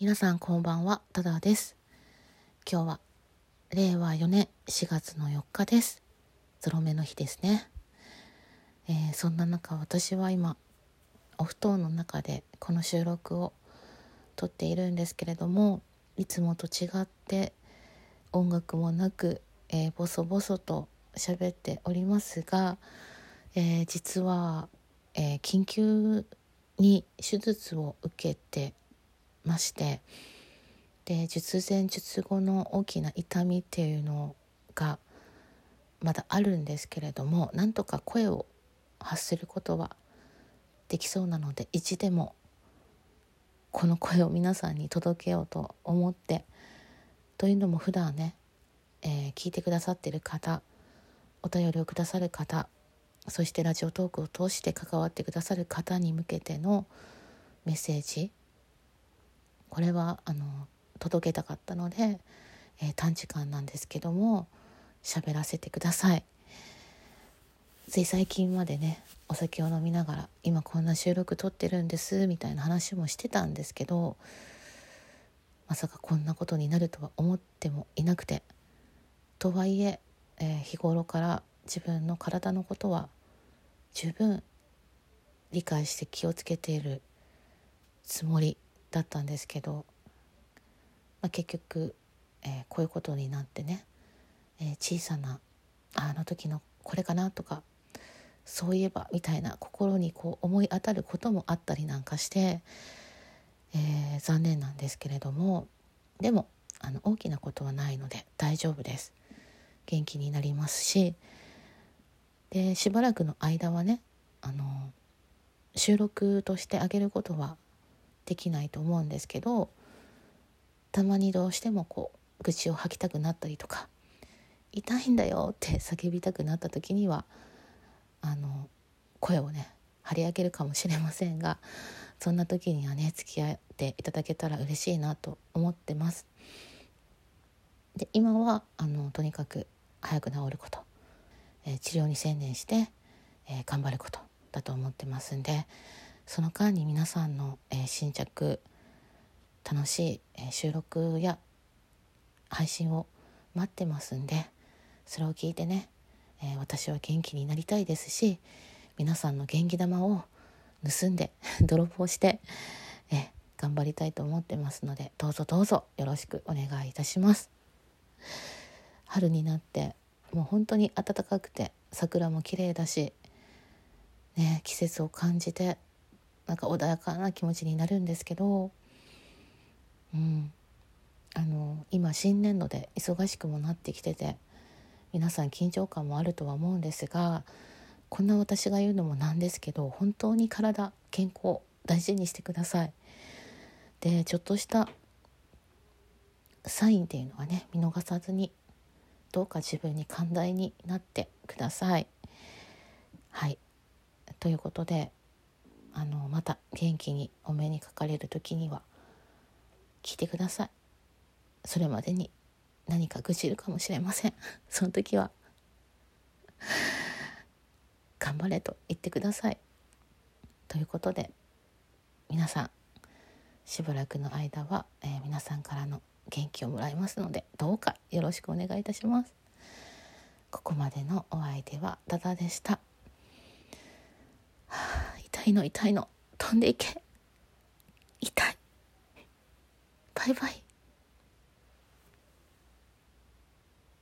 皆さんこんばんは、ただです。今日は令和4年4月の4日です。ゾロ目の日ですね。えー、そんな中、私は今、お布団の中でこの収録を撮っているんですけれども、いつもと違って音楽もなく、えー、ボソボソと喋っておりますが、えー、実は、えー、緊急に手術を受けてまして。で術前術後の大きな痛みっていうのがまだあるんですけれどもなんとか声を発することはできそうなので意地でもこの声を皆さんに届けようと思ってというのも普段ね、えー、聞いてくださってる方お便りをくださる方そしてラジオトークを通して関わってくださる方に向けてのメッセージこれはあの届けたかったので、えー、短時間なんですけども喋らせてください。つい最近までねお酒を飲みながら今こんな収録撮ってるんですみたいな話もしてたんですけどまさかこんなことになるとは思ってもいなくてとはいええー、日頃から自分の体のことは十分理解して気をつけているつもりだったんですけど、まあ、結局、えー、こういうことになってね、えー、小さなあの時のこれかなとかそういえばみたいな心にこう思い当たることもあったりなんかして、えー、残念なんですけれどもでもあの大きなことはないので大丈夫です。元気になりますしでしばらくの間はねあの収録としてあげることはできないと思うんですけどたまにどうしてもこう愚痴を吐きたくなったりとか痛いんだよって叫びたくなった時にはあの声をね張り上げるかもしれませんがそんな時にはね付き合っていただけたら嬉しいなと思ってます。で今はあのとにかく早く治ること、えー、治療に専念して、えー、頑張ることだと思ってますんでその間に皆さんの、えー、新着楽しい、え収録や配信を待ってますんでそれを聞いてね、え私は元気になりたいですし皆さんの元気玉を盗んで 泥棒して、え頑張りたいと思ってますのでどうぞどうぞよろしくお願いいたします。春になってもう本当に暖かくて桜も綺麗だし、ね、季節を感じてなんか穏やかな気持ちになるんですけど、うん、あの今新年度で忙しくもなってきてて皆さん緊張感もあるとは思うんですがこんな私が言うのもなんですけど本当に体健康大事にしてください。でちょっとしたサインっていうのはね見逃さずにどうか自分に寛大になってください。はいということでまた元気にお目にかかれる時には聞いてください。それまでに何か愚痴るかもしれません。その時は頑張れと言ってください。ということで皆さんしばらくの間は、えー、皆さんからの元気をもらいますのでどうかよろしくお願いいたしますここまでのお相手はダダでした、はあ、痛いの痛いの飛んでいけ。痛い。バイバイ。